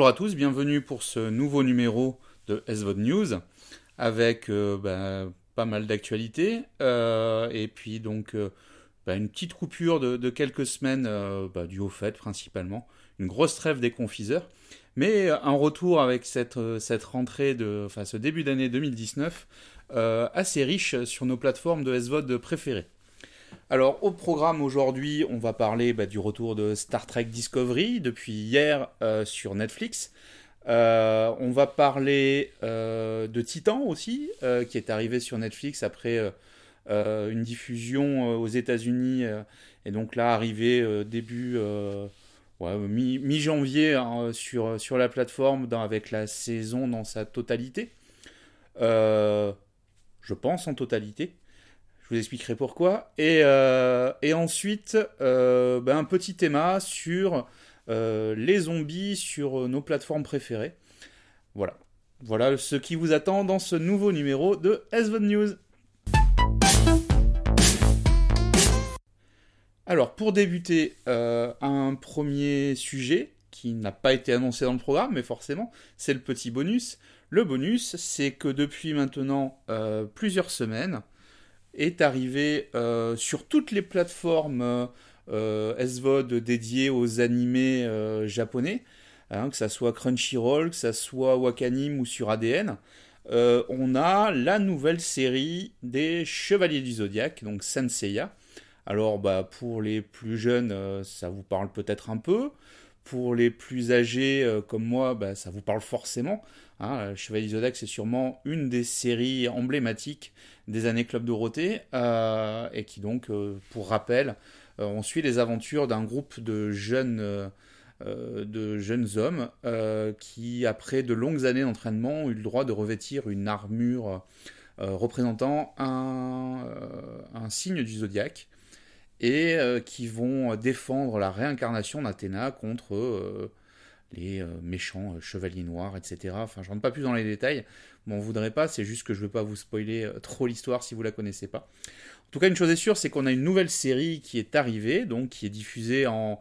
Bonjour à tous, bienvenue pour ce nouveau numéro de SVOD News avec euh, bah, pas mal d'actualités euh, et puis donc euh, bah, une petite coupure de, quelques semaines bah, du haut fait principalement, une grosse trêve des confiseurs, mais un retour avec cette, cette rentrée de, enfin ce début d'année 2019 assez riche sur nos plateformes de SVOD préférées. Alors au programme aujourd'hui, on va parler bah, du retour de Star Trek Discovery depuis hier euh, sur Netflix. Euh, on va parler euh, de Titan aussi, qui est arrivé sur Netflix après une diffusion aux États-Unis et donc là arrivé début mi-janvier hein, sur, sur la plateforme avec la saison dans sa totalité. je pense en totalité. Vous expliquerai pourquoi. Et, euh, ensuite, euh, ben, un petit thème sur euh, les zombies sur nos plateformes préférées. Voilà. Voilà ce qui vous attend dans ce nouveau numéro de SVOD News. Alors, pour débuter, un premier sujet qui n'a pas été annoncé dans le programme, mais forcément, c'est le petit bonus. Le bonus, c'est que depuis maintenant plusieurs semaines, est arrivé euh, sur toutes les plateformes euh, SVOD dédiées aux animés euh, japonais, hein, que ça soit Crunchyroll, que ça soit Wakanim ou sur ADN. on a la nouvelle série des Chevaliers du Zodiaque, donc Senseiya. Alors, bah, pour les plus jeunes, ça vous parle peut-être un peu. Pour les plus âgés comme moi, bah, ça vous parle forcément. Hein. Chevalier du Zodiaque, c'est sûrement une des séries emblématiques des années Club Dorothée, euh, et qui donc, euh, pour rappel, euh, on suit les aventures d'un groupe de jeunes, hommes qui, après de longues années d'entraînement, ont eu le droit de revêtir une armure représentant un, un, signe du zodiaque et qui vont défendre la réincarnation d'Athéna contre les méchants chevaliers noirs, etc. Enfin, je rentre pas plus dans les détails, on voudrait pas, c'est juste que je veux pas vous spoiler euh, trop l'histoire si vous la connaissez pas. En tout cas, une chose est sûre, c'est qu'on a une nouvelle série qui est arrivée, donc qui est diffusée en,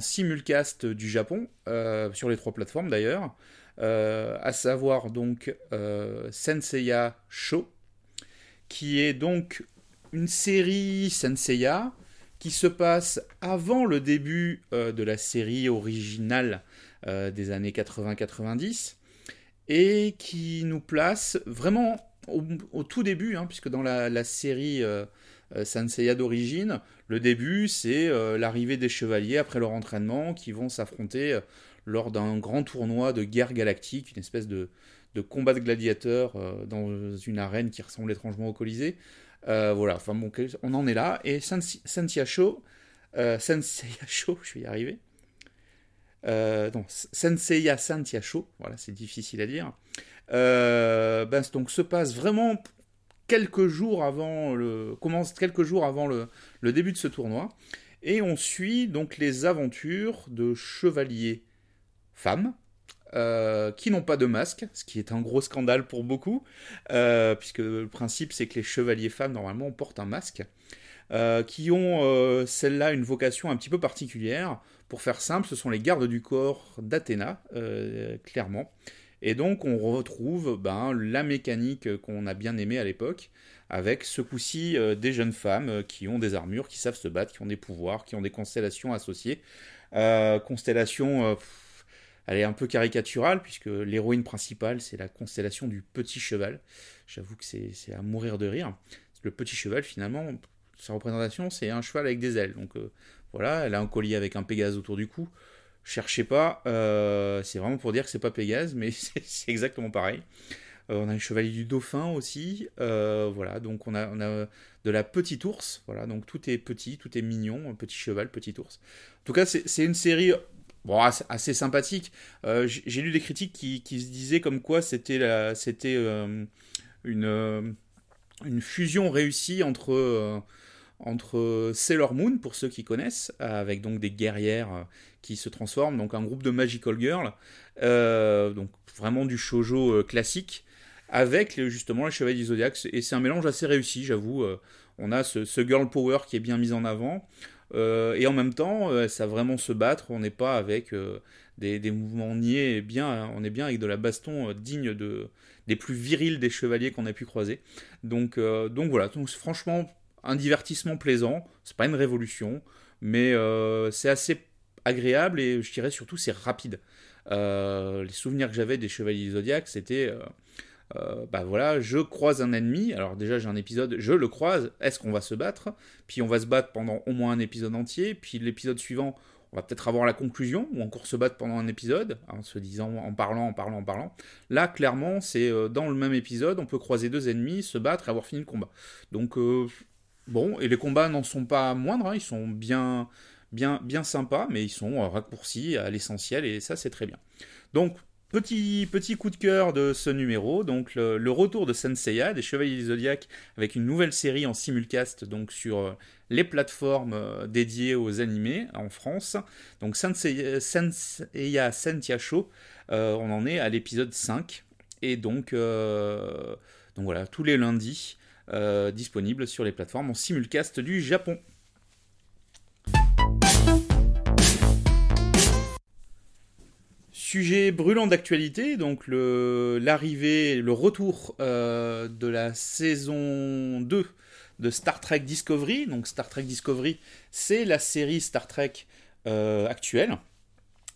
simulcast du Japon, euh, sur les trois plateformes d'ailleurs, euh, à savoir donc Senseiya Show, qui est donc une série Senseiya qui se passe avant le début de la série originale des années 80-90 et qui nous place vraiment au, tout début, hein, puisque dans la, série euh, euh, Sanseiya d'origine, le début c'est euh, l'arrivée des chevaliers après leur entraînement qui vont s'affronter lors d'un grand tournoi de guerre galactique, une espèce de, combat de gladiateurs dans une arène qui ressemble étrangement au Colisée. voilà, enfin bon, on en est là. Et Senseiya Show, Senseiya Show, je vais y arriver. Euh, donc, Senseiya Santiacho, voilà, c'est difficile à dire. Euh, ben, donc, se passe vraiment quelques jours avant le commence quelques jours avant le, début de ce tournoi et on suit donc les aventures de chevaliers femmes euh, qui n'ont pas de masque, ce qui est un gros scandale pour beaucoup, puisque le principe c'est que les chevaliers femmes normalement portent un masque, qui ont celle-là une vocation un petit peu particulière. Pour faire simple, ce sont les gardes du corps d'Athéna, euh, clairement. Et donc on retrouve ben, la mécanique qu'on a bien aimée à l'époque, avec ce coup-ci euh, des jeunes femmes euh, qui ont des armures, qui savent se battre, qui ont des pouvoirs, qui ont des constellations associées. constellation, elle est un peu caricaturale, puisque l'héroïne principale, c'est la constellation du petit cheval. J'avoue que c'est à mourir de rire. Le petit cheval, finalement, sa représentation, c'est un cheval avec des ailes. Donc voilà, elle a un collier avec un Pégase autour du cou. Cherchez pas, euh, c'est vraiment pour dire que c'est pas Pégase, mais c'est exactement pareil. Euh, on a le chevalier du dauphin aussi. Euh, voilà, donc on a, on a de la petite ours. Voilà, donc tout est petit, tout est mignon, petit cheval, petit ours. En tout cas, c'est une série assez, sympathique. J'ai lu des critiques qui, qui, se disaient comme quoi c'était c'était une, une fusion réussie entre entre Sailor Moon, pour ceux qui connaissent, avec donc des guerrières euh, qui se transforment, donc un groupe de Magical Girl, euh, donc vraiment du shojo euh, classique, avec justement les Chevaliers du Zodiac, et c'est un mélange assez réussi, j'avoue. on a ce, girl power qui est bien mis en avant, et en même temps, ça vraiment se battre, on n'est pas avec des, mouvements niais, bien, on est bien avec de la baston digne de, des plus virils des chevaliers qu'on a pu croiser. Donc, donc voilà, donc, franchement, un divertissement plaisant, c'est pas une révolution, mais c'est assez agréable et je dirais surtout c'est rapide. les souvenirs que j'avais des Chevaliers Zodiac, c'était euh, bah voilà, je croise un ennemi. Alors déjà j'ai un épisode, je le croise. Est-ce qu'on va se battre? Puis on va se battre pendant au moins un épisode entier. Puis l'épisode suivant, on va peut-être avoir la conclusion ou encore se battre pendant un épisode en se disant, en parlant, en parlant, en parlant. Là clairement c'est euh, dans le même épisode, on peut croiser deux ennemis, se battre et avoir fini le combat. Donc euh, bon, et les combats n'en sont pas moindres, hein. ils sont bien, bien, bien sympas, mais ils sont raccourcis à l'essentiel et ça c'est très bien. Donc Petit, petit coup de cœur de ce numéro, donc le, retour de Senseiya, des Chevaliers du Zodiac, avec une nouvelle série en simulcast donc sur euh, les plateformes euh, dédiées aux animés en France. Donc Senseiya, Senseiya Sentia Show, euh, on en est à l'épisode 5. Et donc, donc voilà, tous les lundis, disponibles sur les plateformes en simulcast du Japon. Sujet brûlant d'actualité, donc l'arrivée, le, retour euh, de la saison 2 de Star Trek Discovery. Donc Star Trek Discovery, c'est la série Star Trek euh, actuelle,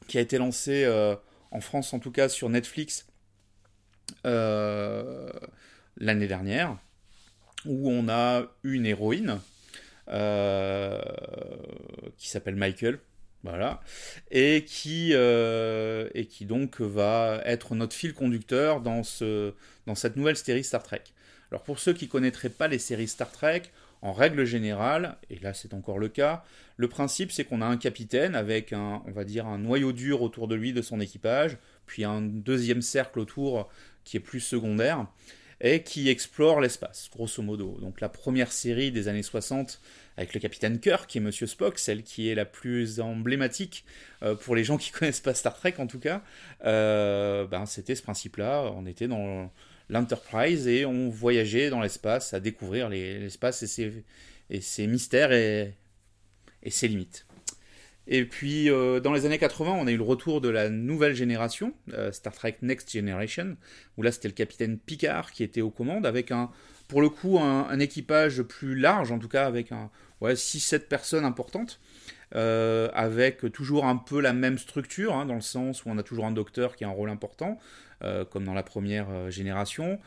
qui a été lancée euh, en France en tout cas sur Netflix l'année dernière, où on a une héroïne qui s'appelle Michael, voilà. Et qui, euh, et qui donc va être notre fil conducteur dans, ce, dans cette nouvelle série Star Trek. Alors pour ceux qui ne connaîtraient pas les séries Star Trek, en règle générale, et là c'est encore le cas, le principe c'est qu'on a un capitaine avec un, va dire, un noyau dur autour de lui, de son équipage, puis un deuxième cercle autour qui est plus secondaire, et qui explore l'espace, grosso modo. Donc la première série des années 60 avec le capitaine Kirk, qui est Monsieur Spock, celle qui est la plus emblématique euh, pour les gens qui connaissent pas Star Trek en tout cas. Euh, ben, c'était ce principe-là. On était dans l'Enterprise et on voyageait dans l'espace à découvrir l'espace et ses, mystères et ses limites. Et puis euh, dans les années 80, on a eu le retour de la nouvelle génération, Star Trek Next Generation, où là c'était le capitaine Picard qui était aux commandes avec un, pour le coup un, équipage plus large, en tout cas avec un, ouais, 6-7 personnes importantes, euh, avec toujours un peu la même structure, hein, dans le sens où on a toujours un docteur qui a un rôle important, euh, comme dans la première euh, génération.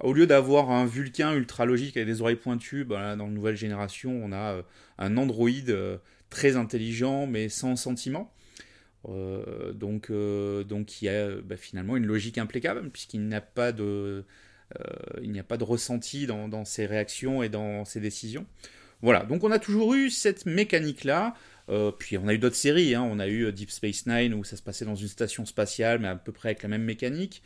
Au lieu d'avoir un Vulcain ultra logique avec des oreilles pointues, bah, dans la nouvelle génération, on a un androïde très intelligent mais sans sentiment. donc, donc qui a bah, finalement une logique implacable puisqu'il n'a pas de il n'y a pas de ressenti dans, dans, ses réactions et dans ses décisions. Voilà, donc on a toujours eu cette mécanique-là. Euh, puis on a eu d'autres séries, hein. on a eu euh, Deep Space Nine où ça se passait dans une station spatiale, mais à peu près avec la même mécanique.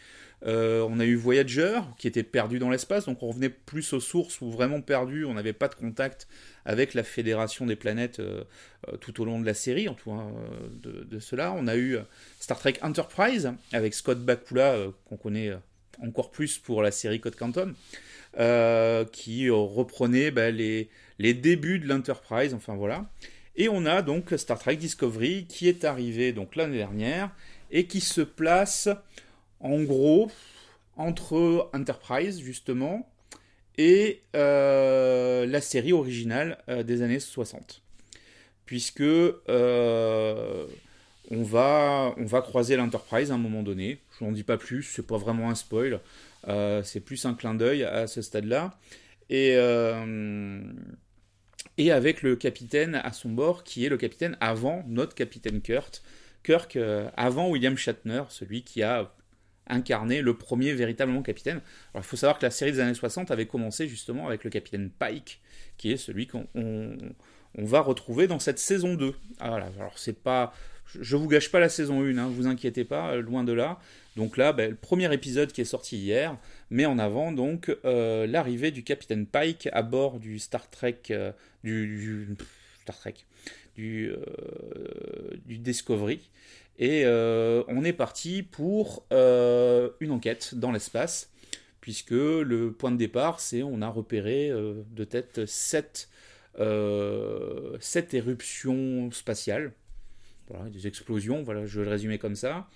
Euh, on a eu Voyager qui était perdu dans l'espace, donc on revenait plus aux sources ou vraiment perdu, on n'avait pas de contact avec la Fédération des planètes tout au long de la série, en tout cas de, de, cela. On a eu Star Trek Enterprise avec Scott Bakula qu'on connaît encore plus pour la série Code Canton. qui reprenait bah, les, les débuts de l'Enterprise, enfin voilà. Et on a donc Star Trek Discovery qui est arrivé donc l'année dernière et qui se place en gros entre Enterprise justement et euh, la série originale euh, des années 60. Puisque euh, on, va, on va croiser l'Enterprise à un moment donné. Je n'en dis pas plus, c'est pas vraiment un spoil. c'est plus un clin d'œil à ce stade-là. Et, et avec le capitaine à son bord, qui est le capitaine avant notre capitaine Kurt, Kirk, euh, avant William Shatner, celui qui a incarné le premier véritablement capitaine. Il faut savoir que la série des années 60 avait commencé justement avec le capitaine Pike, qui est celui qu'on on, va retrouver dans cette saison 2. Ah, alors c'est pas je vous gâche pas la saison 1, hein, vous inquiétez pas, loin de là. Donc là, ben, le premier épisode qui est sorti hier met en avant donc euh, l'arrivée du capitaine Pike à bord du Star Trek, euh, du, Star Trek, du, euh, du Discovery. Et on est parti pour une enquête dans l'espace, puisque le point de départ, c'est on a repéré de tête 7, 7 éruptions spatiales voilà, des explosions, voilà, je vais le résumer comme ça.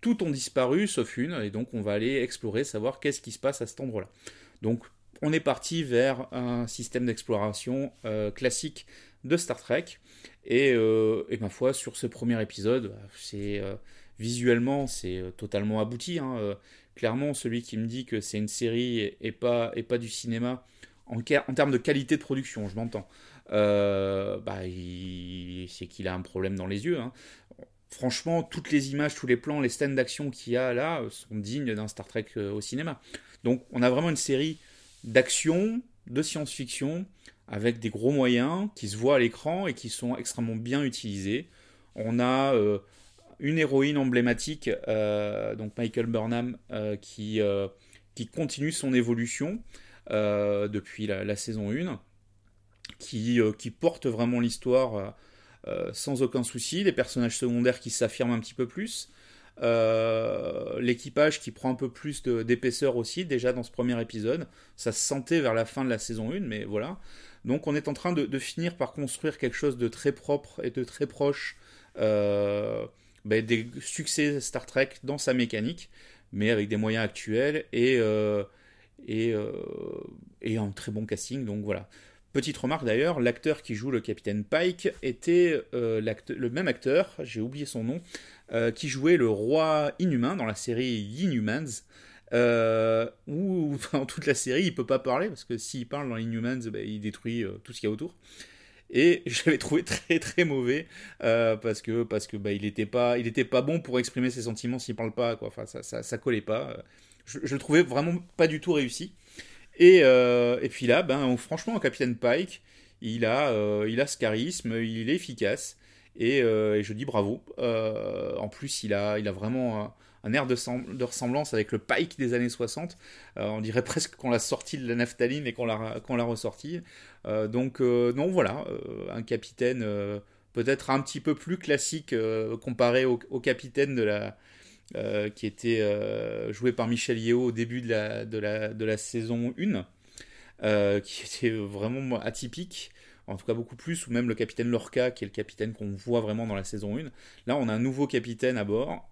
Toutes ont disparu sauf une, et donc on va aller explorer, savoir qu'est-ce qui se passe à cet endroit-là. Donc on est parti vers un système d'exploration euh, classique de Star Trek, et, euh, et, ma foi, sur ce premier épisode, c'est visuellement c'est totalement abouti. Hein, clairement, celui qui me dit que c'est une série et et pas du cinéma, en, termes de qualité de production, je m'entends, euh, bah, c'est qu'il a un problème dans les yeux. Hein. Franchement, toutes les images, tous les plans, les scènes d'action qu'il y a là sont dignes d'un Star Trek euh, au cinéma. Donc on a vraiment une série d'action, de science-fiction, avec des gros moyens qui se voient à l'écran et qui sont extrêmement bien utilisés. On a euh, une héroïne emblématique, donc Michael Burnham, qui, qui continue son évolution depuis la, saison 1 qui, euh, qui porte vraiment l'histoire euh, euh, sans aucun souci, les personnages secondaires qui s'affirment un petit peu plus, l'équipage qui prend un peu plus d'épaisseur aussi, déjà dans ce premier épisode. Ça se sentait vers la fin de la saison 1, mais voilà. Donc on est en train de, finir par construire quelque chose de très propre et de très proche ben, des succès Star Trek dans sa mécanique, mais avec des moyens actuels et, et, et un très bon casting. Donc voilà. Petite remarque d'ailleurs, l'acteur qui joue le capitaine Pike était euh, le même acteur, j'ai oublié son nom, euh, qui jouait le roi inhumain dans la série Inhumans. Euh, où dans toute la série il peut pas parler parce que s'il parle dans Inhumans bah, il détruit tout ce qu'il y a autour et je l'avais trouvé très très mauvais parce que parce que bah, il était pas il était pas bon pour exprimer ses sentiments s'il parle pas quoi enfin ça, ça, ça collait pas je, le trouvais vraiment pas du tout réussi euh, et, puis là, ben, franchement, Capitaine Pike, il a, euh, il a ce charisme, il est efficace. Et, euh, je dis bravo. en plus, il a, il a vraiment un, air de, ressemblance avec le Pike des années 60. on dirait presque qu'on l'a sorti de la naphtaline et qu'on l'a, qu'on l'a ressorti. donc, non, voilà, un capitaine peut-être un petit peu plus classique comparé au, capitaine de la, euh, qui était euh, joué par Michel Yeo au début de la, de la, de la saison 1, euh, qui était vraiment atypique, en tout cas beaucoup plus, ou même le capitaine Lorca, qui est le capitaine qu'on voit vraiment dans la saison 1. Là, on a un nouveau capitaine à bord,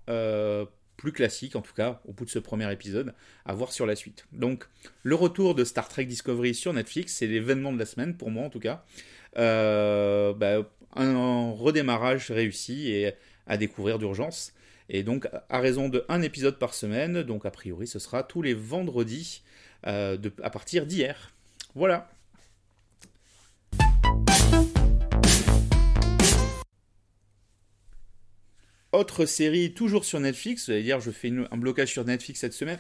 plus classique en tout cas, au bout de ce premier épisode, à voir sur la suite. Donc, le retour de Star Trek Discovery sur Netflix, c'est l'événement de la semaine, pour moi en tout cas. Bah, un redémarrage réussi et à découvrir d'urgence. Et donc, à raison de un épisode par semaine, donc a priori, ce sera tous les vendredis euh, à partir d'hier. Voilà. Autre série, toujours sur Netflix, vous allez dire, je fais un blocage sur Netflix cette semaine.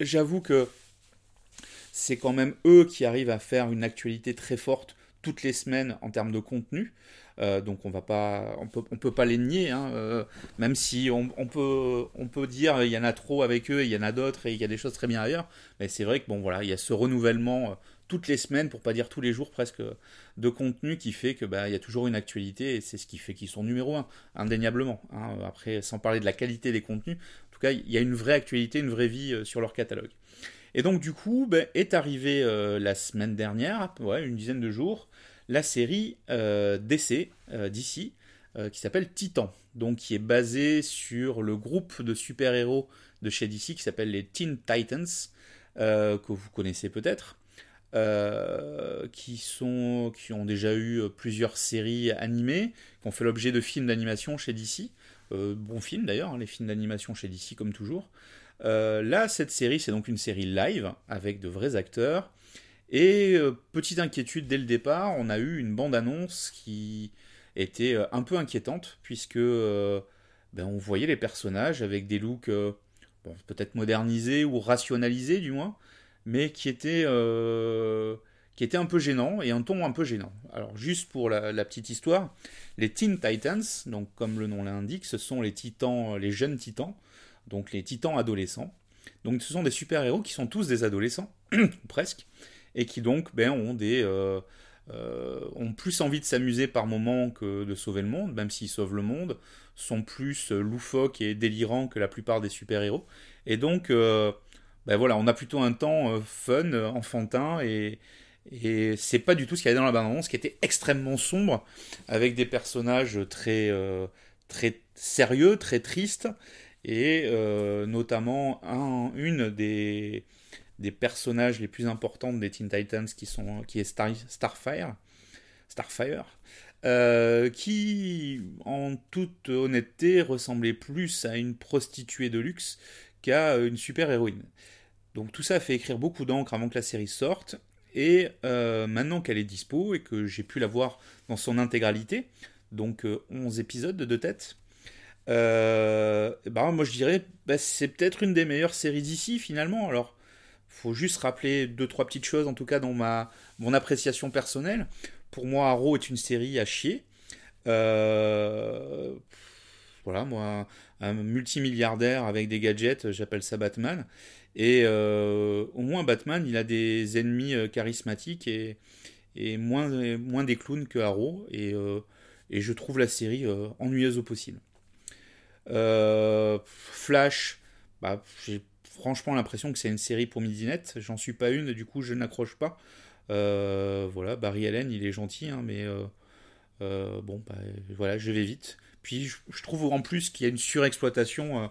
J'avoue que c'est quand même eux qui arrivent à faire une actualité très forte toutes les semaines en termes de contenu. Euh, donc on va pas, on peut, pas les nier, hein, euh, même si on, peut, on peut dire il y en a trop avec eux, il y en a d'autres et il y a des choses très bien ailleurs. Mais c'est vrai que bon voilà, il y a ce renouvellement euh, toutes les semaines, pour pas dire tous les jours presque, de contenu qui fait que bah, il y a toujours une actualité et c'est ce qui fait qu'ils sont numéro un, indéniablement. Hein. Après, sans parler de la qualité des contenus, en tout cas, il y a une vraie actualité, une vraie vie sur leur catalogue. Et donc du coup, ben, est arrivé la semaine dernière, une dizaine de jours, la série euh, DC euh, d'ici euh, qui s'appelle Titan, donc qui est basée sur le groupe de super-héros de chez DC qui s'appelle les Teen Titans, que vous connaissez peut-être. qui, sont, qui ont déjà eu plusieurs séries animées, qui ont fait l'objet de films d'animation chez DC. bon film d'ailleurs, hein, les films d'animation chez DC comme toujours. là, cette série, c'est donc une série live avec de vrais acteurs et euh, petite inquiétude dès le départ, on a eu une bande-annonce qui était euh, un peu inquiétante, puisque euh, ben, on voyait les personnages avec des looks peut-être modernisés ou rationalisés du moins, mais qui étaient, un peu gênants et un ton un peu gênant. Alors juste pour la, la, petite histoire, les Teen Titans, donc comme le nom l'indique, ce sont les titans, les jeunes titans, donc les titans adolescents. Donc ce sont des super-héros qui sont tous des adolescents, presque, et qui donc ben, ont, des, euh, euh, ont plus envie de s'amuser par moment que de sauver le monde, même s'ils sauvent le monde, sont plus euh, loufoques et délirants que la plupart des super-héros. Et donc, ben voilà, on a plutôt un temps fun, enfantin, et, et c'est pas du tout ce qu'il y avait dans la bande-annonce, qui était extrêmement sombre, avec des personnages très, très sérieux, très triste, et notamment un, une des, des personnages les plus importantes des Teen Titans qui, sont, qui est Starfire, Starfire qui, en toute honnêteté, ressemblait plus à une prostituée de luxe qu'à une super-héroïne. Donc tout ça a fait écrire beaucoup d'encre avant que la série sorte, et euh, maintenant qu'elle est dispo et que j'ai pu la voir dans son intégralité, donc 11 euh, épisodes de tête, euh, bah, moi je dirais bah, c'est peut-être une des meilleures séries d'ici finalement. Alors, faut juste rappeler deux trois petites choses en tout cas dans ma mon appréciation personnelle. Pour moi, Arrow est une série à chier. voilà, moi, un multimilliardaire avec des gadgets, j'appelle ça Batman. Et euh, au moins Batman, il a des ennemis euh, charismatiques et, moins, moins des clowns que Arrow. Et, euh, et je trouve la série ennuyeuse au possible. Flash, bah, j'ai franchement l'impression que c'est une série pour midinette. J'en suis pas une, du coup je n'accroche pas. voilà, Barry Allen, il est gentil, hein, mais bon, bah, voilà, je vais vite. Puis je, trouve en plus qu'il y a une surexploitation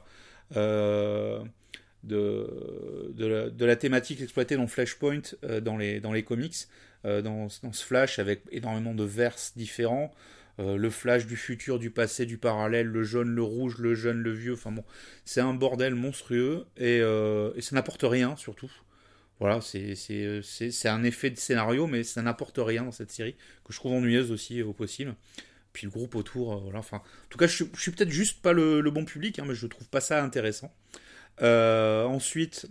de, la, thématique exploitée dans Flashpoint euh, dans, les, comics, euh, dans, dans, ce Flash avec énormément de verses différents. Euh, le flash du futur, du passé, du parallèle, le jaune, le rouge, le jeune, le vieux, enfin bon, c'est un bordel monstrueux et, et ça n'apporte rien surtout. Voilà, c'est un effet de scénario, mais ça n'apporte rien dans cette série, que je trouve ennuyeuse aussi au possible. Puis le groupe autour, enfin, en tout cas, je, suis peut-être juste pas le, bon public, hein, mais je trouve pas ça intéressant. Euh, ensuite,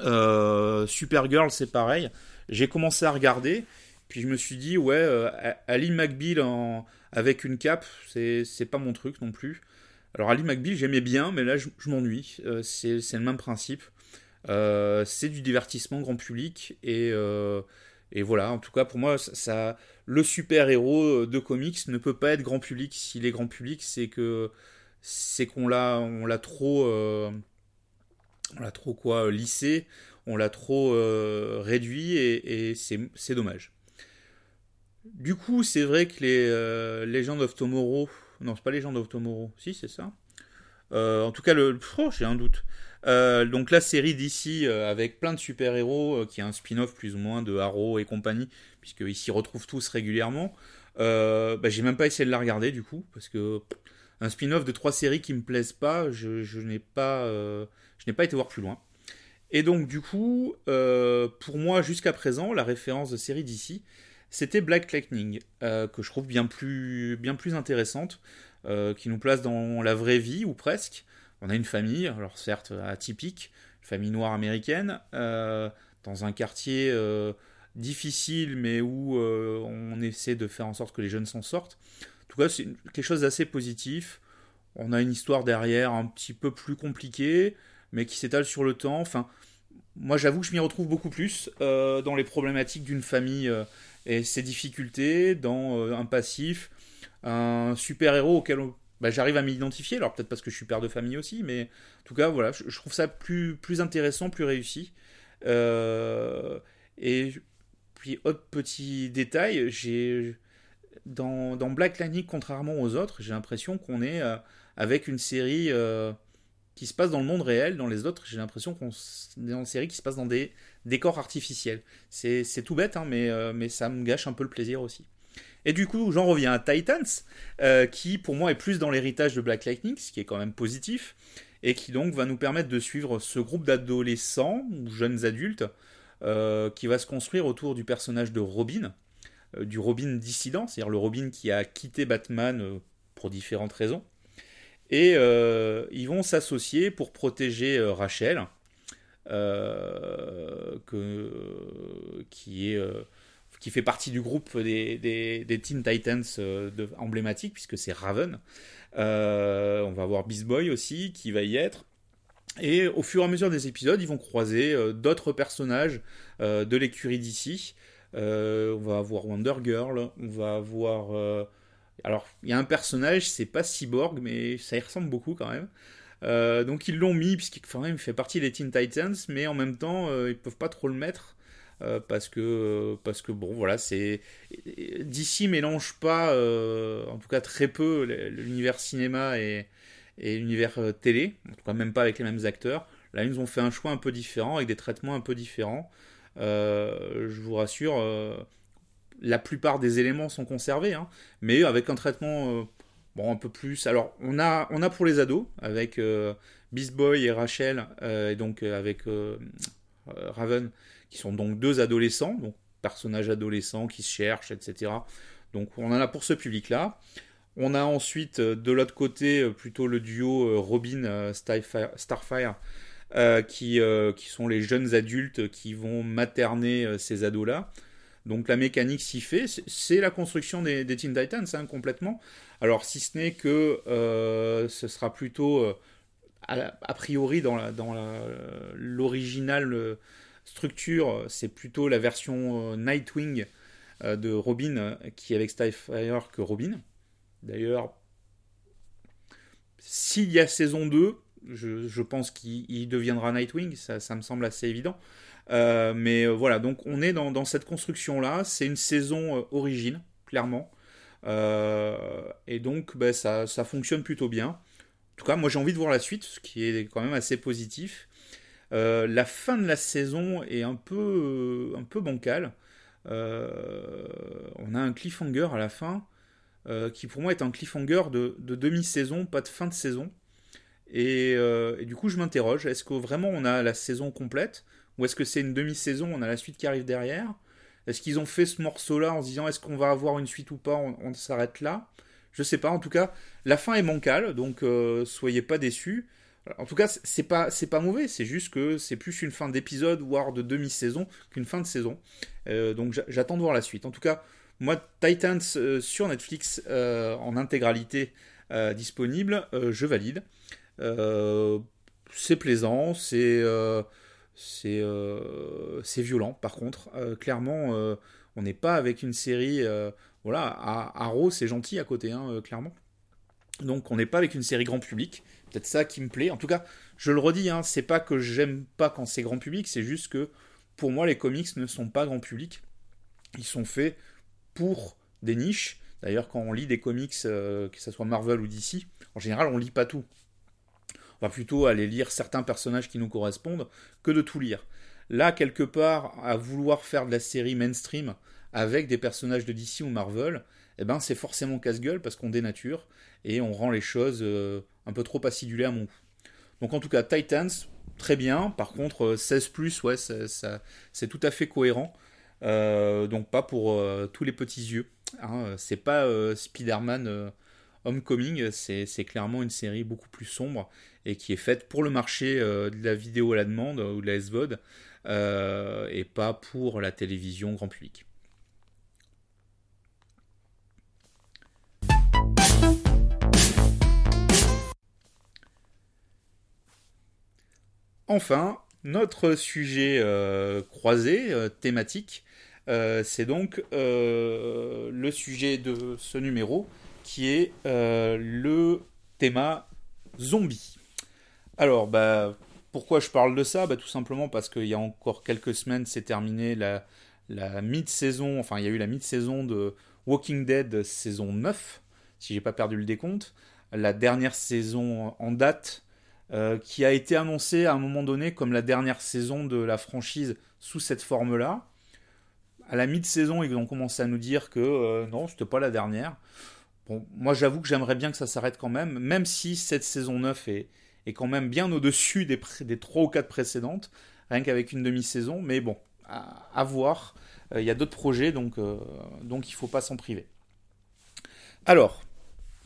euh, Supergirl, c'est pareil. J'ai commencé à regarder, puis je me suis dit, ouais, euh, Ali McBeal en, avec une cape, c'est pas mon truc non plus. Alors Ali McBeal, j'aimais bien, mais là, je, m'ennuie. c'est le même principe. c'est du divertissement grand public et, et, voilà. En tout cas, pour moi, ça, le super héros de comics ne peut pas être grand public. S'il est grand public, c'est que c'est qu'on l'a on l'a trop on l'a trop quoi euh, lissé, on l'a trop euh, réduit et, c'est dommage. Du coup, c'est vrai que les euh, Legend of Tomorrow, non, c'est pas Legend of Tomorrow, si c'est ça. en tout cas, le, oh, j'ai un doute. donc la série d'ici avec plein de super-héros qui a un spin-off plus ou moins de Arrow et compagnie, puisqu'ils s'y retrouvent tous régulièrement. Bah, j'ai même pas essayé de la regarder du coup, parce que un spin-off de trois séries qui me plaisent pas, je, je n'ai pas, je n'ai pas été voir plus loin. Et donc du coup, euh, pour moi jusqu'à présent, la référence de série d'ici, c'était Black Lightning, euh, que je trouve bien plus, bien plus intéressante, euh, qui nous place dans la vraie vie, ou presque. On a une famille, alors certes atypique, une famille noire américaine, dans un quartier difficile, mais où on essaie de faire en sorte que les jeunes s'en sortent. En tout cas, c'est quelque chose d'assez positif. On a une histoire derrière un petit peu plus compliquée, mais qui s'étale sur le temps. Enfin, moi j'avoue que je m'y retrouve beaucoup plus euh, dans les problématiques d'une famille euh, et ses difficultés, dans euh, un passif, un super-héros auquel bah, j'arrive à m'identifier, alors peut-être parce que je suis père de famille aussi, mais en tout cas voilà, je, trouve ça plus, plus intéressant, plus réussi. et puis autre petit détail, j'ai dans, dans, Black Lightning, contrairement aux autres, j'ai l'impression qu'on est avec une série qui se passe dans le monde réel. Dans les autres, j'ai l'impression qu'on est dans une série qui se passe dans des décors artificiels. C'est tout bête, hein, mais, euh, mais ça me gâche un peu le plaisir aussi. Et du coup, j'en reviens à Titans, euh, qui pour moi est plus dans l'héritage de Black Lightning, ce qui est quand même positif, et qui donc va nous permettre de suivre ce groupe d'adolescents ou jeunes adultes euh, qui va se construire autour du personnage de Robin, du Robin dissident, c'est-à-dire le Robin qui a quitté Batman pour différentes raisons, et euh, ils vont s'associer pour protéger euh, Rachel, euh, qui, est, qui fait partie du groupe des, des, Teen Titans emblématiques, puisque c'est Raven. on va voir Beast Boy aussi, qui va y être. Et au fur et à mesure des épisodes, ils vont croiser d'autres personnages de l'écurie d'ici. on va avoir Wonder Girl, on va avoir alors, il y a un personnage, c'est pas Cyborg, mais ça y ressemble beaucoup quand même. Euh, donc ils l'ont mis puisqu'il fait partie des Teen Titans, mais en même temps euh, ils peuvent pas trop le mettre parce que parce que bon voilà c'est d'ici mélange pas en tout cas très peu l'univers cinéma et, et l'univers télé en tout cas même pas avec les mêmes acteurs là ils ont fait un choix un peu différent avec des traitements un peu différents je vous rassure la plupart des éléments sont conservés hein, mais avec un traitement bon un peu plus alors on a on a pour les ados avec Beast Boy et Rachel, euh, et donc euh, avec euh, Raven, qui sont donc deux adolescents, donc personnages adolescents qui se cherchent, etc. Donc on en a pour ce public-là. On a ensuite de l'autre côté plutôt le duo Robin Starfire, qui, qui sont les jeunes adultes qui vont materner ces ados-là. Donc la mécanique s'y fait, c'est la construction des, Teen Titans hein, complètement. Alors si ce n'est que ce sera plutôt a, priori, dans l'original euh, structure, c'est plutôt la version euh, Nightwing euh, de Robin qui est avec Starfire que Robin. D'ailleurs, s'il y a saison 2, je, pense qu'il deviendra Nightwing, ça, me semble assez évident. Mais voilà, donc on est dans, cette construction-là, c'est une saison origine, clairement. et donc ben, ça, fonctionne plutôt bien tout cas, moi j'ai envie de voir la suite, ce qui est quand même assez positif. Euh, la fin de la saison est un peu, bancale. Euh, on a un cliffhanger à la fin euh, qui pour moi est un cliffhanger de, demi-saison, pas de fin de saison. Et, du coup, je m'interroge est-ce que vraiment on a la saison complète Ou est-ce que c'est une demi-saison, on a la suite qui arrive derrière? Est-ce qu'ils ont fait ce morceau-là en se disant est-ce qu'on va avoir une suite ou pas? On s'arrête là je sais pas. En tout cas, la fin est bancale, donc euh, soyez pas déçus. En tout cas, c'est pas c'est pas mauvais. C'est juste que c'est plus une fin d'épisode voire de demi-saison qu'une fin de saison. Euh, donc j'attends de voir la suite. En tout cas, moi Titans euh, sur Netflix en intégralité disponible, je valide. c'est plaisant, c'est c'est c'est violent. Par contre, clairement, on n'est pas avec une série voilà, Arrow, c'est gentil à côté, hein, euh, clairement. Donc on n'est pas avec une série grand public. Peut-être ça qui me plaît. En tout cas, je le redis, hein, c'est pas que j'aime pas quand c'est grand public, c'est juste que pour moi les comics ne sont pas grand public. Ils sont faits pour des niches. D'ailleurs, quand on lit des comics, euh, que ce soit Marvel ou DC, en général, on lit pas tout. Va plutôt aller lire certains personnages qui nous correspondent que de tout lire. Là, quelque part, à vouloir faire de la série mainstream, avec des personnages de DC ou Marvel, eh ben c'est forcément casse-gueule parce qu'on dénature et on rend les choses euh, un peu trop acidulées à mon goût. Donc en tout cas, Titans, très bien. Par contre, 16 euh, ouais, c'est tout à fait cohérent. Euh, donc pas pour tous les petits yeux. Hein. C'est pas Spider-Man Homecoming, c'est clairement une série beaucoup plus sombre et qui est faite pour le marché de la vidéo à la demande ou de la SVOD et pas pour la télévision grand public. Enfin, notre sujet euh, croisé, euh, thématique, euh, c'est donc le sujet de ce numéro qui est le thème zombie. Alors, bah, pourquoi je parle de ça? Bah, Tout simplement parce qu'il y a encore quelques semaines, c'est terminé la, la mid-saison, enfin il y a eu la mid-saison de Walking Dead saison 9, si j'ai pas perdu le décompte. La dernière saison en date euh, qui a été annoncé à un moment donné comme la dernière saison de la franchise sous cette forme-là. À la mi-saison, ils ont commencé à nous dire que euh, non, c'était pas la dernière. Moi j'avoue que j'aimerais bien que ça s'arrête quand même, même si cette saison 9 est, quand même bien au-dessus des, des 3 ou 4 précédentes, rien qu'avec une demi-saison, mais bon, à, voir. Euh, il y a d'autres projets, donc, donc il ne faut pas s'en priver. Alors,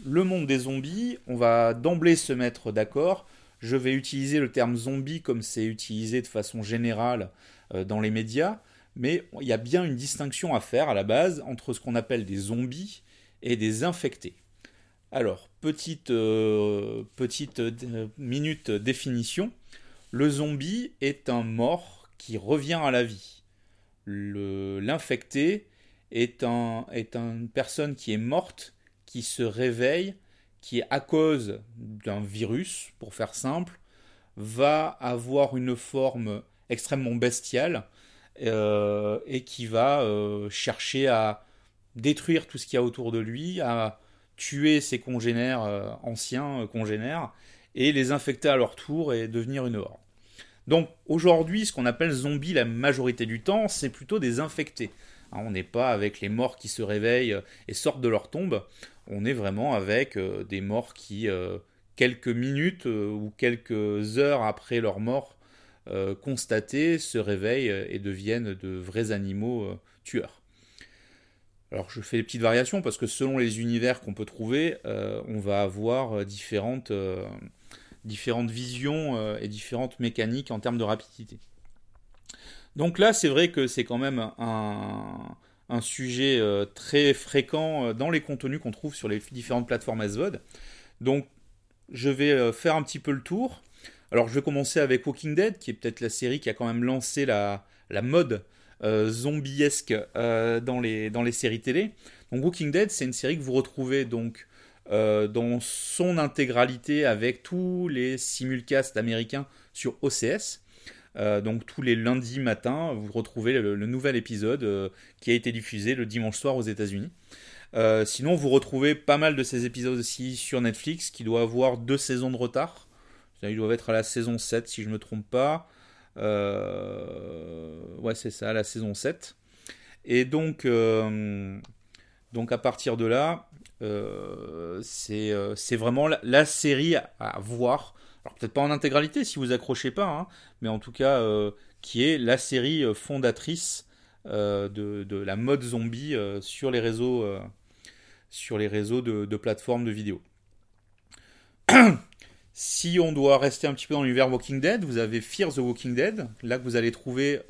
le monde des zombies, on va d'emblée se mettre d'accord je vais utiliser le terme zombie comme c'est utilisé de façon générale euh, dans les médias, mais il y a bien une distinction à faire à la base entre ce qu'on appelle des zombies et des infectés. Alors, petite, euh, petite euh, minute définition. Le zombie est un mort qui revient à la vie. L'infecté est, un, est une personne qui est morte, qui se réveille qui, à cause d'un virus, pour faire simple, va avoir une forme extrêmement bestiale et qui va chercher à détruire tout ce qu'il y a autour de lui, à tuer ses congénères, anciens congénères, et les infecter à leur tour et devenir une horde. Donc aujourd'hui, ce qu'on appelle zombie la majorité du temps, c'est plutôt des infectés. Hein, on n'est pas avec les morts qui se réveillent et sortent de leur tombe, on est vraiment avec euh, des morts qui, euh, quelques minutes euh, ou quelques heures après leur mort constatée, se réveillent et deviennent de vrais animaux tueurs. Alors je fais des petites variations parce que selon les univers qu'on peut trouver, on va avoir différentes différentes visions euh, et différentes mécaniques en termes de rapidité. Donc là, c'est vrai que c'est quand même un, sujet euh, très fréquent euh, dans les contenus qu'on trouve sur les différentes plateformes SVOD. Donc, je vais faire un petit peu le tour. Alors, je vais commencer avec Walking Dead, qui est peut-être la série qui a quand même lancé la, mode zombiesque dans, les, dans les séries télé. Donc, Walking Dead, c'est une série que vous retrouvez donc euh, dans son intégralité avec tous les simulcasts américains sur OCS. Euh, donc tous les lundis matins, vous retrouvez le, nouvel épisode euh, qui a été diffusé le dimanche soir aux États-Unis. sinon, vous retrouvez pas mal de ces épisodes aussi sur Netflix qui doit avoir deux saisons de retard. Ils doivent être à la saison 7 si je ne me trompe pas. Ouais, c'est ça, la saison 7. Et donc, donc à partir de là, euh, euh, c'est vraiment la, série à, voir. Alors peut-être pas en intégralité si vous accrochez pas, hein, mais en tout cas euh, qui est la série fondatrice de, la mode zombie sur les réseaux, sur les réseaux de, de plateformes de vidéos. si on doit rester un petit peu dans l'univers Walking Dead, vous avez Fear the Walking Dead, là que vous allez trouver.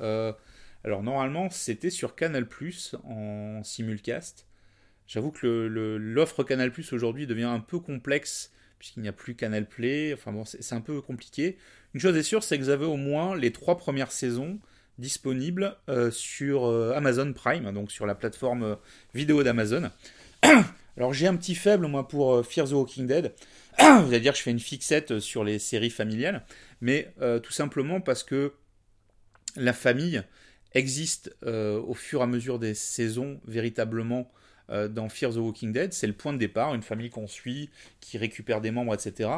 alors normalement, c'était sur Canal Plus en simulcast. J'avoue que l'offre Canal aujourd'hui devient un peu complexe puisqu'il n'y a plus Canal Play. Enfin bon, c'est un peu compliqué. Une chose est sûre, c'est que vous avez au moins les trois premières saisons disponibles euh, sur euh, Amazon Prime, donc sur la plateforme euh, vidéo d'Amazon. Alors j'ai un petit faible moi pour Fear the Walking Dead. vous allez dire que je fais une fixette sur les séries familiales, mais tout simplement parce que la famille existe au fur et à mesure des saisons véritablement euh, dans Fear the Walking Dead, c'est le point de départ, une famille qu'on suit, qui récupère des membres, etc.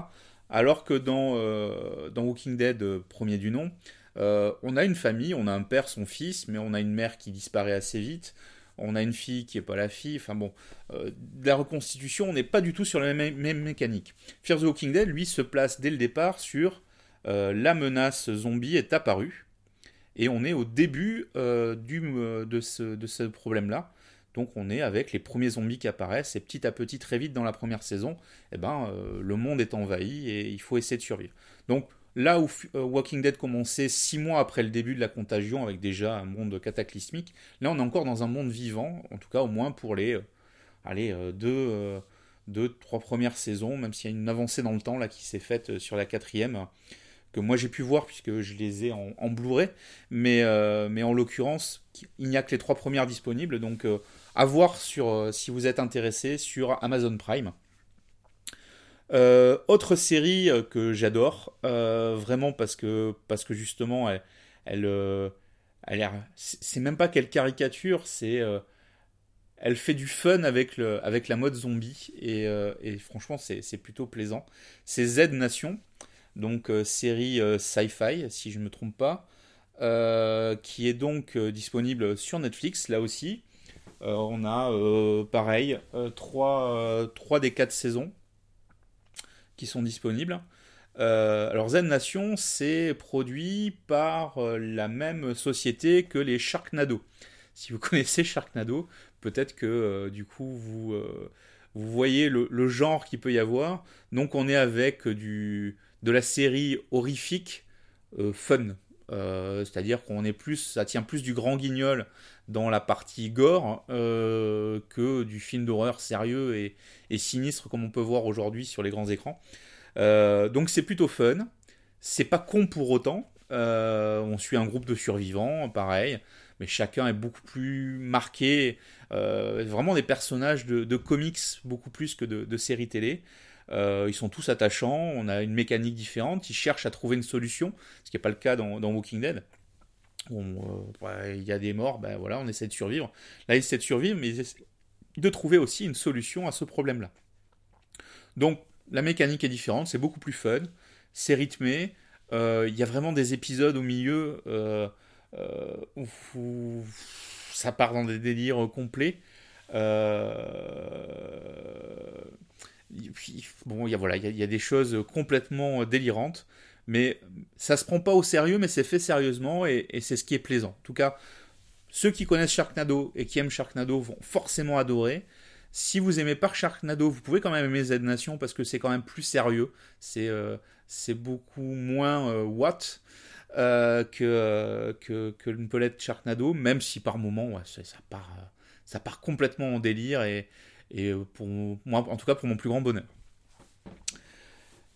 Alors que dans, euh, Walking Dead, euh, premier du nom, on a une famille, on a un père, son fils, mais on a une mère qui disparaît assez vite, on a une fille qui n'est pas la fille, enfin bon, la reconstitution, on n'est pas du tout sur la même, mécanique. Fear the Walking Dead, lui, se place dès le départ sur la menace zombie est apparue, et on est au début du, de ce, de ce problème-là. Donc on est avec les premiers zombies qui apparaissent et petit à petit, très vite dans la première saison, eh ben, euh, le monde est envahi et il faut essayer de survivre. Donc là où euh, Walking Dead commençait six mois après le début de la contagion avec déjà un monde cataclysmique, là on est encore dans un monde vivant, en tout cas au moins pour les euh, allez, deux, deux, trois premières saisons, même s'il y a une avancée dans le temps là qui s'est faite sur la quatrième que moi j'ai pu voir puisque je les ai en, Blu-ray, mais, mais en l'occurrence, il n'y a que les trois premières disponibles, donc à voir sur, euh, si vous êtes intéressé sur Amazon Prime. Euh, autre série euh, que j'adore, vraiment parce que, parce que justement, elle, elle, elle c'est même pas qu'elle caricature, c'est elle fait du fun avec, le, avec la mode zombie et, franchement c'est plutôt plaisant. C'est Z Nation, donc série sci-fi si je ne me trompe pas, qui est donc disponible sur Netflix là aussi. Euh, on a euh, pareil 3, euh, des 4 saisons qui sont disponibles. alors Zen Nation, c'est produit par la même société que les Sharknado. Si vous connaissez Sharknado, peut-être que du coup vous, vous voyez le, genre qu'il peut y avoir. Donc on est avec du, de la série horrifique fun. C'est-à-dire qu'on est plus, ça tient plus du grand guignol dans la partie gore euh, que du film d'horreur sérieux et, sinistre comme on peut voir aujourd'hui sur les grands écrans. Euh, donc c'est plutôt fun. C'est pas con pour autant. Euh, on suit un groupe de survivants, pareil, mais chacun est beaucoup plus marqué. vraiment des personnages de, comics beaucoup plus que de, séries télé. Ils sont tous attachants, on a une mécanique différente, ils cherchent à trouver une solution, ce qui n'est pas le cas dans Walking Dead. il y a des morts, ben voilà, on essaie de survivre. Là, il essaie de survivre, mais de trouver aussi une solution à ce problème-là. Donc, la mécanique est différente, c'est beaucoup plus fun, c'est rythmé, il y a vraiment des épisodes au milieu où, ça part dans des délires complets. Bon, il y a voilà, il y, a des choses complètement délirantes mais ça se prend pas au sérieux, mais c'est fait sérieusement et, c'est ce qui est plaisant. En tout cas, ceux qui connaissent Sharknado et qui aiment Sharknado vont forcément adorer. Si vous aimez pas Sharknado, vous pouvez quand même aimer Z Nation parce que c'est quand même plus sérieux. C'est euh, beaucoup moins euh, what euh, que, que, que une pelette Sharknado, même si par moment ça, part, ça part complètement en délire et, et pour moi, en tout cas pour mon plus grand bonheur.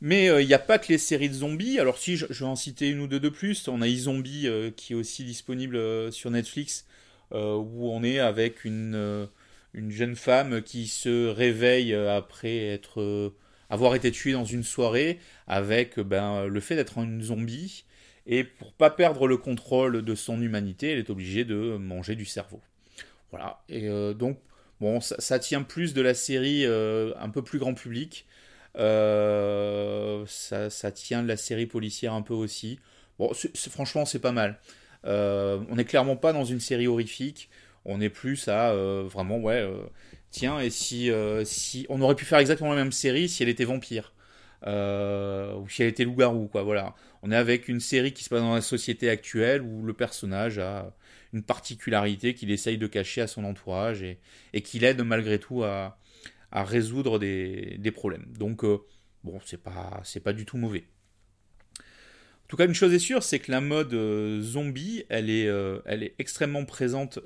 Mais il euh, n'y a pas que les séries de zombies. Alors si je, vais en citer une ou deux de plus, on a iZombie euh, qui est aussi disponible euh, sur Netflix, où on est avec une, une jeune femme qui se réveille après être, avoir été tuée dans une soirée, avec ben, le fait d'être une zombie. Et pour pas perdre le contrôle de son humanité, elle est obligée de manger du cerveau. Voilà. Et donc, bon, ça, tient plus de la série un peu plus grand public. Euh, ça, tient de la série policière un peu aussi. Bon, franchement, c'est pas mal. Euh, on n'est clairement pas dans une série horrifique. On est plus à euh, vraiment, ouais, tiens, et si, si. On aurait pu faire exactement la même série si elle était vampire. ou si elle était loup-garou, quoi, voilà. On est avec une série qui se passe dans la société actuelle où le personnage a une particularité qu'il essaye de cacher à son entourage et, et qu'il aide malgré tout à, à résoudre des, problèmes. Donc, euh, bon, c'est pas, pas du tout mauvais. En tout cas, une chose est sûre, c'est que la mode euh, zombie, elle est, euh, elle est extrêmement présente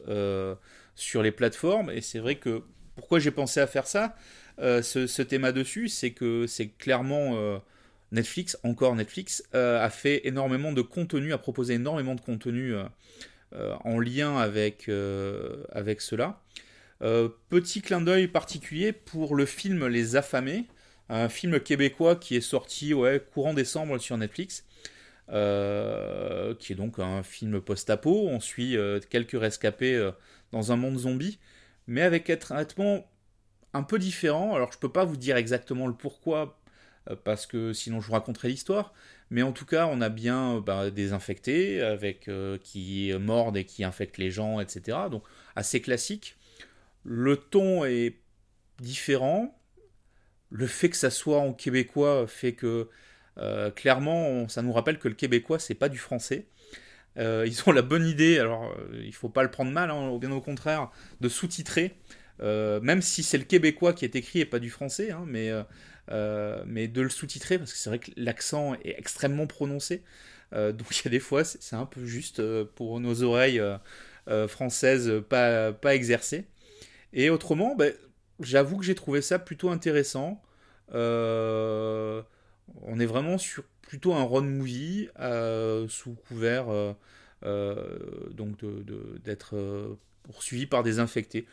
sur les plateformes. Et c'est vrai que pourquoi j'ai pensé à faire ça, ce, ce, thème dessus, c'est que c'est clairement Netflix, encore Netflix, a fait énormément de contenu, a proposé énormément de contenu en lien avec, avec cela. Euh, petit clin d'œil particulier pour le film Les Affamés, un film québécois qui est sorti ouais, courant décembre sur Netflix. Euh, qui est donc un film post-apo. On suit euh, quelques rescapés dans un monde zombie, mais avec un traitement un peu différent. Alors je peux pas vous dire exactement le pourquoi, parce que sinon je vous raconterai l'histoire. Mais en tout cas, on a bien bah, des infectés avec qui mordent et qui infectent les gens, etc. Donc assez classique. Le ton est différent. Le fait que ça soit en québécois fait que euh, clairement, ça nous rappelle que le québécois, c'est pas du français. Euh, ils ont la bonne idée, alors euh, il faut pas le prendre mal, hein, bien au contraire, de sous-titrer, même si c'est le québécois qui est écrit et pas du français, hein, mais, mais de le sous-titrer, parce que c'est vrai que l'accent est extrêmement prononcé. donc il y a des fois, c'est un peu juste pour nos oreilles françaises pas, pas exercées. Et autrement, ben, j'avoue que j'ai trouvé ça plutôt intéressant. Euh, on est vraiment sur plutôt un road movie euh, sous couvert euh, donc d'être poursuivi par des infectés.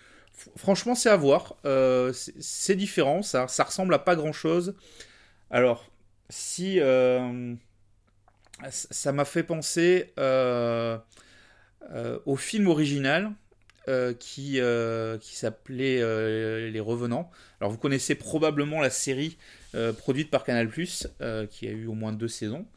Franchement, c'est à voir. c'est différent, ça, ressemble à pas grand chose. Alors, si ça m'a fait penser au film original euh, qui, euh, qui s'appelait euh, Les Revenants. Alors vous connaissez probablement la série produite par Canal ⁇ qui a eu au moins deux saisons,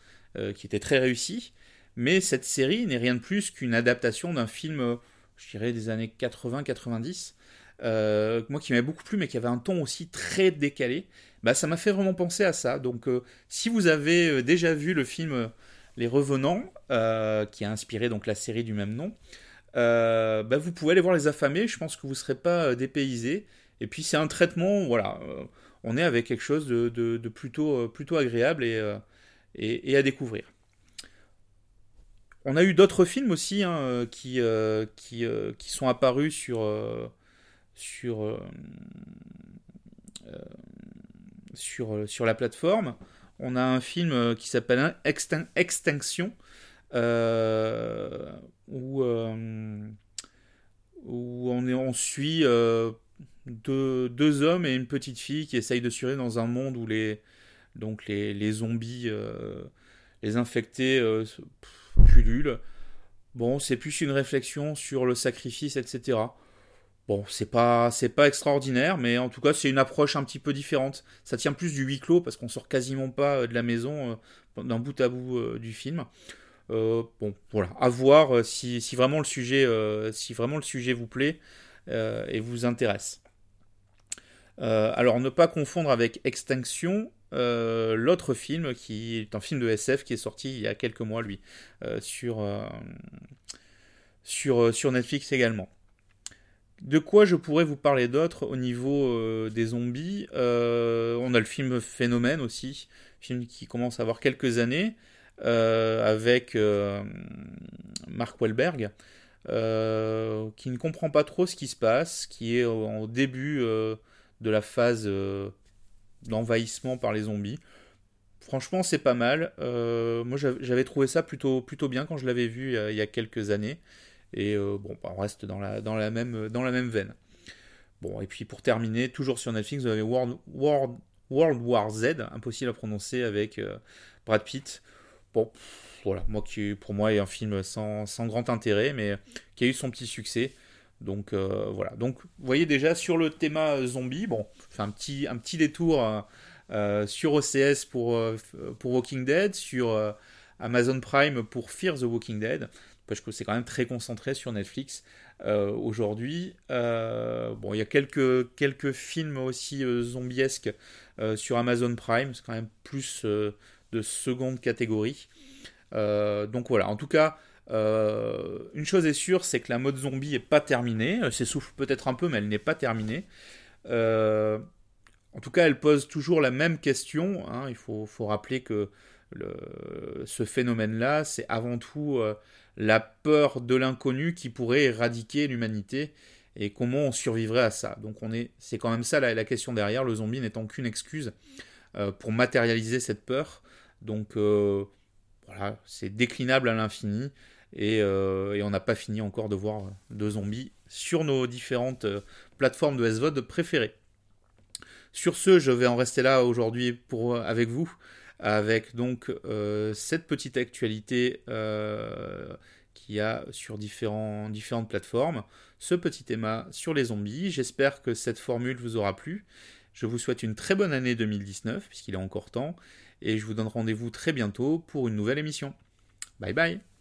qui était très réussie. Mais cette série n'est rien de plus qu'une adaptation d'un film, je dirais, des années 80-90. Moi qui m'avait beaucoup plu, mais qui avait un ton aussi très décalé. Bah, ça m'a fait vraiment penser à ça. Donc si vous avez déjà vu le film Les Revenants, qui a inspiré donc la série du même nom, euh, bah, vous pouvez aller voir les affamés, je pense que vous ne serez pas euh, dépaysé. Et puis c'est un traitement, voilà, euh, on est avec quelque chose de, plutôt, plutôt agréable et, et, à découvrir. On a eu d'autres films aussi hein, qui, qui, qui, sont apparus sur, sur, sur, sur la plateforme. On a un film qui s'appelle Extinction, où, euh, où on, est, on suit euh, deux, deux, hommes et une petite fille qui essayent de survivre dans un monde où les, donc les, les zombies, euh, les infectés pullulent. Bon, c'est plus une réflexion sur le sacrifice, etc. Bon, c'est pas, c'est pas extraordinaire, mais en tout cas, c'est une approche un petit peu différente. Ça tient plus du huis clos parce qu'on sort quasiment pas euh, de la maison euh, d'un bout à bout euh, du film. bon, voilà, à voir si, si, vraiment le sujet, si vraiment le sujet vous plaît et vous intéresse. alors, ne pas confondre avec Extinction, l'autre film qui est un film de SF qui est sorti il y a quelques mois, lui, sur, sur, sur Netflix également. De quoi je pourrais vous parler d'autre au niveau euh, des zombies? Euh, On a le film Phénomène aussi, film qui commence à avoir quelques années, euh, avec Mark Wahlberg, qui ne comprend pas trop ce qui se passe, qui est au, début de la phase d'envahissement par les zombies. Franchement, c'est pas mal. moi, j'avais trouvé ça plutôt, plutôt bien quand je l'avais vu il y a quelques années. Et euh, bon, bah, on reste dans la, même, veine. Bon, et puis pour terminer, toujours sur Netflix, vous avez World, War Z, impossible à prononcer avec euh, Brad Pitt. Bon, voilà, moi qui pour moi est un film sans, grand intérêt, mais qui a eu son petit succès. Donc euh, voilà. Donc vous voyez déjà sur le thème zombie, bon, fait un petit, détour sur OCS pour Walking Dead, sur Amazon Prime pour Fear the Walking Dead parce que c'est quand même très concentré sur Netflix euh, aujourd'hui. Euh, bon, il y a quelques, quelques films aussi euh, zombiesques sur Amazon Prime, c'est quand même plus de seconde catégorie. donc voilà, en tout cas, une chose est sûre, c'est que la mode zombie n'est pas terminée. Elle s'essouffle peut-être un peu, mais elle n'est pas terminée. en tout cas, elle pose toujours la même question. Hein. Il faut, faut, rappeler que ce phénomène-là, c'est avant tout la peur de l'inconnu qui pourrait éradiquer l'humanité et comment on survivrait à ça. Donc on est, c'est quand même ça la, question derrière, le zombie n'étant qu'une excuse euh, pour matérialiser cette peur. Donc euh, voilà, c'est déclinable à l'infini euh, et, on n'a pas fini encore de voir de zombies sur nos différentes plateformes de SVOD préférées. Sur ce, je vais en rester là aujourd'hui pour avec vous avec donc euh, cette petite actualité euh, qu'il y a sur différentes plateformes, ce petit thème sur les zombies. J'espère que cette formule vous aura plu. Je vous souhaite une très bonne année 2019, puisqu'il est encore temps, et je vous donne rendez-vous très bientôt pour une nouvelle émission. Bye bye